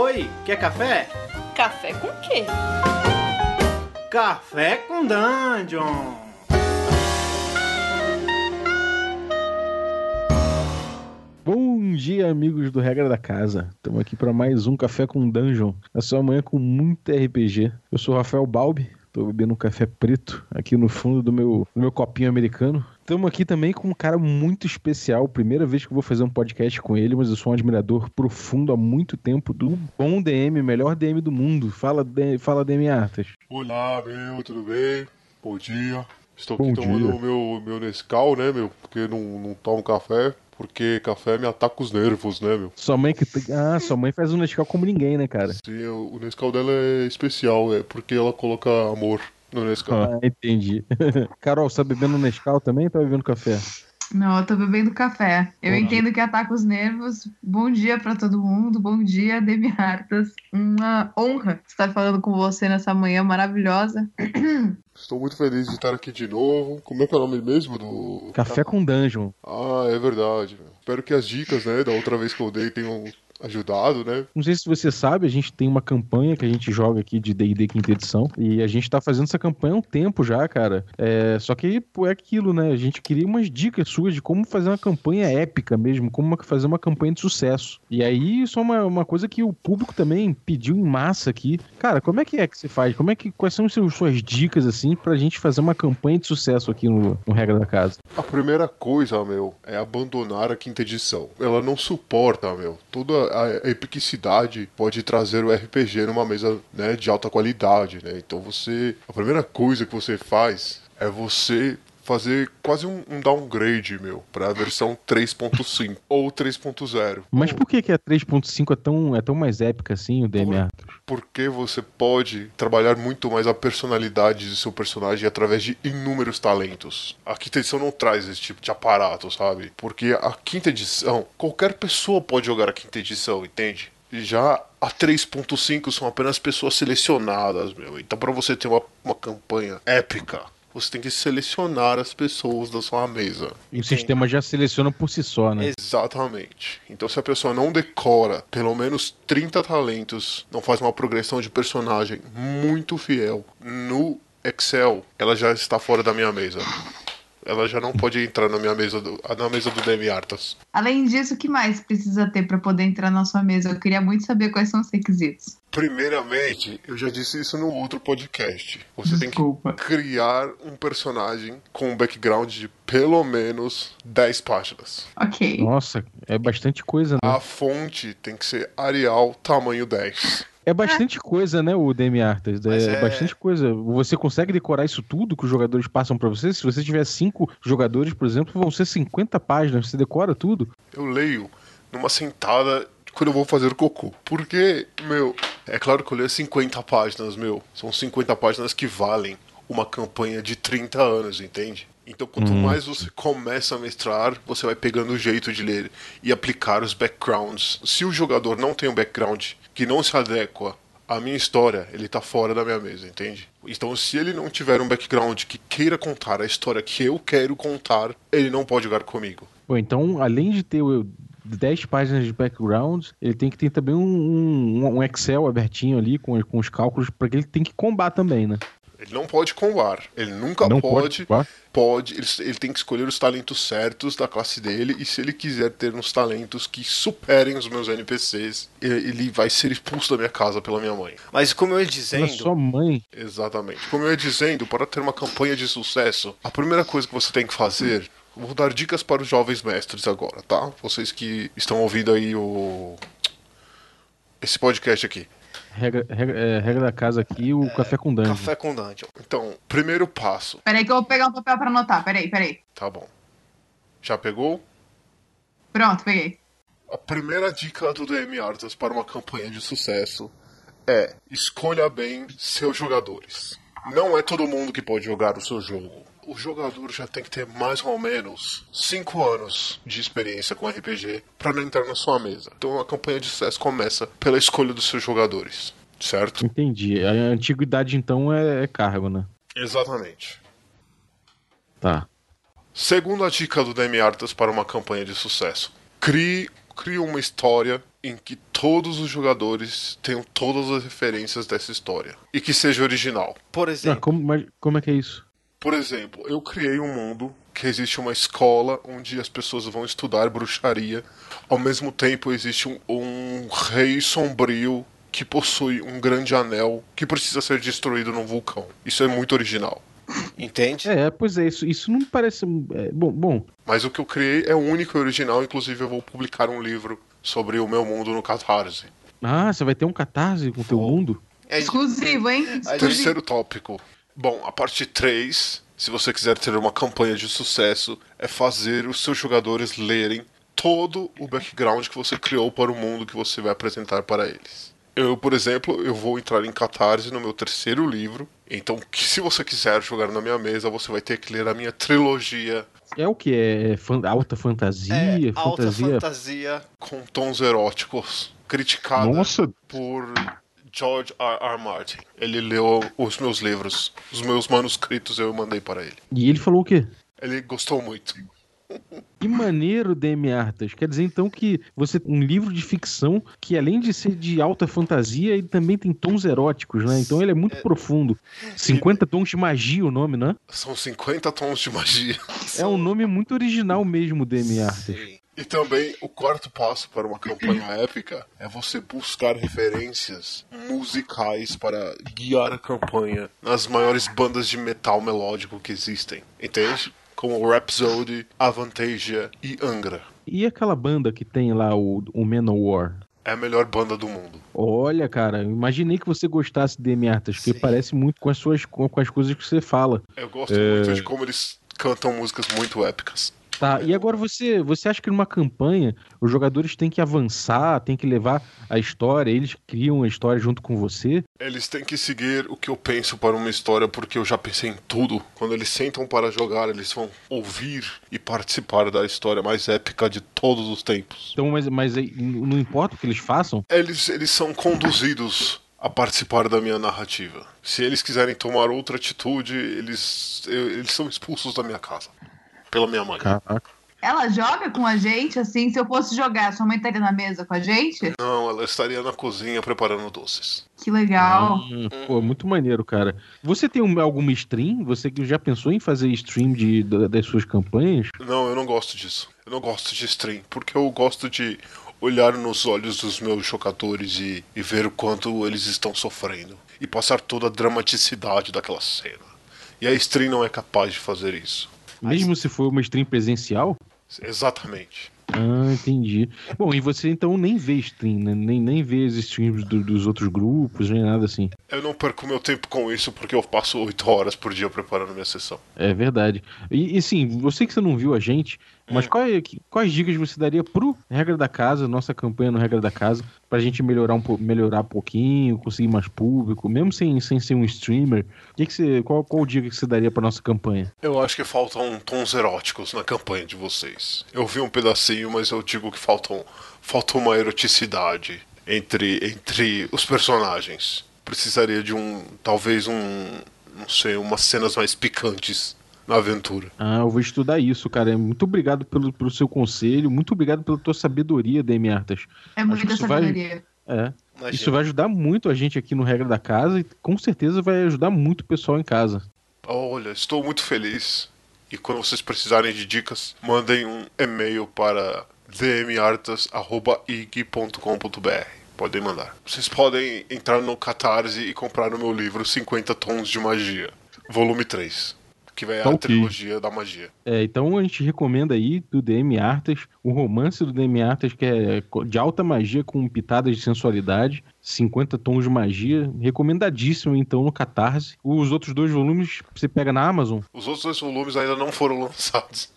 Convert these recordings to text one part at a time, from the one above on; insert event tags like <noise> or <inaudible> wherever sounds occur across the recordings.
Oi, quer café? Café com quê? Café com Dungeon! Bom dia, amigos do Regra da Casa. Estamos aqui para mais um Café com Dungeon. A sua manhã com muito RPG. Eu sou o Rafael Balbi, estou bebendo um café preto aqui no fundo do meu, do meu copinho americano. Estamos aqui também com um cara muito especial. Primeira vez que eu vou fazer um podcast com ele, mas eu sou um admirador profundo há muito tempo do bom DM, melhor DM do mundo. Fala, fala DM Artas. Olá, meu, tudo bem? Bom dia. Estou Bom aqui tomando dia. o meu, meu Nescau, né, meu? Porque não, não tomo café. Porque café me ataca os nervos, né, meu? Sua mãe que. Ah, sua mãe faz um Nescau como ninguém, né, cara? Sim, o o Nescau dela é especial, é porque ela coloca amor no Nescau. Ah, entendi. <laughs> Carol, você tá bebendo Nescau também ou tá bebendo café? Não, eu tô bebendo café. Eu Bom entendo que ataca os nervos. Bom dia pra todo mundo. Bom dia, Demi Hartas. Uma honra estar falando com você nessa manhã maravilhosa. <clears throat> Estou muito feliz de estar aqui de novo. Como é que é o nome mesmo do. Café com Dungeon. Ah, é verdade. Espero que as dicas, né, da outra vez que eu dei tenham ajudado, né? Não sei se você sabe, a gente tem uma campanha que a gente joga aqui de D&D quinta edição e a gente tá fazendo essa campanha há um tempo já, cara. É, só que é aquilo, né? A gente queria umas dicas suas de como fazer uma campanha épica mesmo, como fazer uma campanha de sucesso. E aí isso é uma, uma coisa que o público também pediu em massa aqui. Cara, como é que é que você faz? Como é que quais são as suas dicas assim pra gente fazer uma campanha de sucesso aqui no, no regra da casa? A primeira coisa, meu, é abandonar a quinta edição. Ela não suporta, meu. Toda a epicidade pode trazer o RPG numa mesa, né, de alta qualidade, né? Então você, a primeira coisa que você faz é você fazer quase um, um downgrade, meu, para a versão 3.5 ou 3.0. Mas por que que a 3.5 é tão é tão mais épica assim, o DMA? Porque você pode trabalhar muito mais a personalidade do seu personagem através de inúmeros talentos. A quinta edição não traz esse tipo de aparato, sabe? Porque a quinta edição, qualquer pessoa pode jogar a quinta edição, entende? Já a 3.5 são apenas pessoas selecionadas, meu. Então, para você ter uma, uma campanha épica, você tem que selecionar as pessoas da sua mesa. E o sistema já seleciona por si só, né? Exatamente. Então, se a pessoa não decora pelo menos 30 talentos, não faz uma progressão de personagem muito fiel no Excel, ela já está fora da minha mesa. Ela já não pode entrar na minha mesa do, na mesa do Demi Artas. Além disso, o que mais precisa ter pra poder entrar na sua mesa? Eu queria muito saber quais são os requisitos. Primeiramente, eu já disse isso no outro podcast. Você Desculpa. tem que criar um personagem com um background de pelo menos 10 páginas. Ok. Nossa, é bastante coisa, né? A fonte tem que ser Arial tamanho 10. É bastante coisa, né, o DM Artas? É, é- bastante coisa. Você consegue decorar isso tudo que os jogadores passam pra você? Se você tiver cinco jogadores, por exemplo, vão ser 50 páginas. Você decora tudo? eu leio numa sentada quando eu vou fazer cocô. Porque, meu, é claro que eu leio 50 páginas, meu. São 50 páginas que valem uma campanha de 30 anos, entende? Então, quanto mais você começa a mestrar, você vai pegando o jeito de ler e aplicar os backgrounds. Se o jogador não tem um background que não se adequa à minha história, ele tá fora da minha mesa, entende? Então, se ele não tiver um background que queira contar a história que eu quero contar, ele não pode jogar comigo. Bom, então, além de ter o 10 páginas de background, ele tem que ter também um, um- um Excel abertinho ali com, com os cálculos, porque ele tem que combar também, né? Ele não pode combar. Ele nunca Não pode. combar? Pode. Ele, ele tem que escolher os talentos certos da classe dele. E se ele quiser ter uns talentos que superem os meus NPCs, ele vai ser expulso da minha casa pela minha mãe. Mas como eu ia dizendo, sua mãe. Exatamente. Como eu ia dizendo, para ter uma campanha de sucesso, a primeira coisa que você tem que fazer. Vou dar dicas para os jovens mestres agora, tá? Vocês que estão ouvindo aí o. Esse podcast aqui. Regra, regra, é, regra da casa aqui, o café com dungeon. café com dungeon. Então, primeiro passo. Peraí que eu vou pegar um papel pra anotar. Peraí, peraí. Tá bom. Já pegou? Pronto, peguei. A primeira dica do DM Artas para uma campanha de sucesso é escolha bem seus jogadores. Não é todo mundo que pode jogar o seu jogo. O jogador já tem que ter mais ou menos 5 anos de experiência com RPG para não entrar na sua mesa. Então a campanha de sucesso começa pela escolha dos seus jogadores, certo? Entendi. A antiguidade, então, é, é cargo, né? Exatamente. Tá. Segunda dica do DM Artas para uma campanha de sucesso: crie, crie uma história em que todos os jogadores tenham todas as referências dessa história e que seja original. Por Ah, exemplo, como, mas como é que é isso? Por exemplo, eu criei um mundo que existe uma escola onde as pessoas vão estudar bruxaria. Ao mesmo tempo, existe um, um rei sombrio que possui um grande anel que precisa ser destruído num vulcão. Isso é muito original. entende? É, pois é, isso, isso não parece. é, bom, bom, Mas o que eu criei é único e original. Inclusive, eu vou publicar um livro sobre o meu mundo no Catarse. ah, você vai ter um catarse com o teu mundo? É, Exclusivo, hein? Exclusivo. Terceiro tópico. Bom, a parte 3, se você quiser ter uma campanha de sucesso, é fazer os seus jogadores lerem todo o background que você criou para o mundo que você vai apresentar para eles. Eu, por exemplo, eu vou entrar em Catarse no meu terceiro livro. Então, se você quiser jogar na minha mesa, você vai ter que ler a minha trilogia É o que? É fan- alta fantasia? é alta fantasia? fantasia. com tons eróticos, criticada Nossa, por George R. R. Martin. Ele leu os meus livros, os meus manuscritos eu mandei para ele. e ele falou o quê? Ele gostou muito. Que maneiro, DM Artas. Quer dizer então que você um livro de ficção que além de ser de alta fantasia, ele também tem tons eróticos, né? Então ele é muito profundo. 50 tons de magia o nome, né? São 50 tons de magia. É um nome muito original mesmo, DM Artas. Sim. E também o quarto passo para uma campanha épica é você buscar referências musicais para guiar a campanha nas maiores bandas de metal melódico que existem. Entende? Como Rhapsody, Avantasia e Angra. E aquela banda que tem lá o, o Manowar? É a melhor banda do mundo. Olha, cara, imaginei que você gostasse de DM Artas, porque parece muito com as suas com, com as coisas que você fala. Eu gosto muito de como eles cantam músicas muito épicas. Tá, e agora você, você acha que numa campanha os jogadores têm que avançar, têm que levar a história, eles criam a história junto com você? Eles têm que seguir o que eu penso para uma história, porque eu já pensei em tudo. Quando eles sentam para jogar, eles vão ouvir e participar da história mais épica de todos os tempos. Então, mas, mas não importa o que eles façam? Eles, eles são conduzidos a participar da minha narrativa. Se eles quiserem tomar outra atitude, eles, eles são expulsos da minha casa. Pela minha mãe. Caraca. Ela joga com a gente, assim, se eu fosse jogar, sua mãe estaria na mesa com a gente? Não, ela estaria na cozinha preparando doces. Que legal. Hum, pô, muito maneiro, cara. Você tem um- alguma stream? Você já pensou em fazer stream de, da- das suas campanhas? Não, eu não gosto disso. Eu não gosto de stream, porque eu gosto de olhar nos olhos dos meus jogadores e, e ver o quanto eles estão sofrendo. E passar toda a dramaticidade daquela cena. E a stream não é capaz de fazer isso. Mesmo se for uma stream presencial? Exatamente. Ah, entendi. Bom, e você então nem vê stream, né? Nem, nem vê as streams do- dos outros grupos, nem nada assim. Eu não perco meu tempo com isso porque eu passo oito horas por dia preparando minha sessão. É verdade. E, e sim, você que você não viu a gente, mas qual é- que- quais dicas você daria pro Regra da Casa, nossa campanha no Regra da Casa, pra gente melhorar um, melhorar um pouquinho, conseguir mais público, mesmo sem, sem ser um streamer? Que que você, qual, qual dica que você daria pra nossa campanha? Eu acho que faltam tons eróticos na campanha de vocês. Eu vi um pedacinho, mas eu digo que faltam, falta uma eroticidade entre, entre os personagens. Precisaria de um, talvez um, não sei, umas cenas mais picantes na aventura. Ah, eu vou estudar isso, cara. Muito obrigado pelo, pelo seu conselho, muito obrigado pela tua sabedoria, Demi Artas. É muita isso vai- sabedoria. É. Imagina. Isso vai ajudar muito a gente aqui no Regra da Casa e com certeza vai ajudar muito o pessoal em casa. Olha, estou muito feliz. E quando vocês precisarem de dicas, mandem um e-mail para dmartas.ig.com.br. Podem mandar. Vocês podem entrar no Catarse e comprar o meu livro 50 Tons de Magia, volume 3, que vai Tá a ok. trilogia da magia. É, então a gente recomenda aí do DM Artas, o romance do DM Artas, que é de alta magia com pitadas de sensualidade, 50 tons de magia, recomendadíssimo então no Catarse. Os outros dois volumes você pega na Amazon, Os outros dois volumes ainda não foram lançados.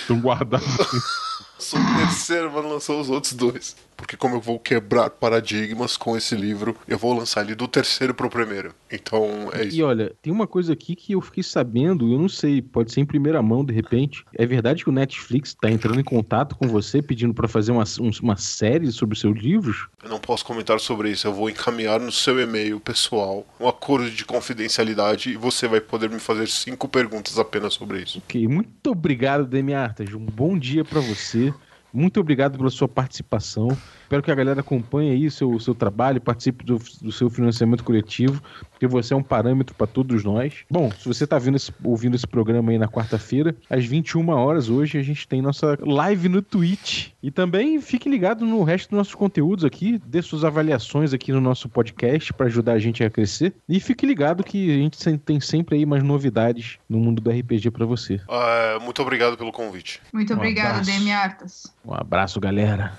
estão guardados. <laughs> Só o terceiro vai lançar os outros dois. Porque como eu vou quebrar paradigmas com esse livro, eu vou lançar ele do terceiro pro primeiro. Então é E isso. olha, tem uma coisa aqui que eu fiquei sabendo, eu não sei, pode ser em primeira mão de repente. É verdade que o Netflix tá entrando em contato com você pedindo pra fazer uma, um- uma série sobre os seus livros? Eu não posso comentar sobre isso. Eu vou encaminhar no seu e-mail pessoal um acordo de confidencialidade e você vai poder me fazer cinco perguntas apenas sobre isso. Ok, muito obrigado, Demi Artas. Um bom dia pra você. Muito obrigado pela sua participação. Espero que a galera acompanhe aí o seu, seu trabalho, participe do, do seu financiamento coletivo, porque você é um parâmetro para todos nós. Bom, se você está ouvindo esse programa aí na quarta-feira, às 21 horas hoje, a gente tem nossa live no Twitch. E também fique ligado no resto dos nossos conteúdos aqui, dê suas avaliações aqui no nosso podcast para ajudar a gente a crescer. E fique ligado que a gente tem sempre aí mais novidades no mundo do RPG para você. Uh, muito obrigado pelo convite. Muito Um obrigado. Demi Artas. Um abraço, galera.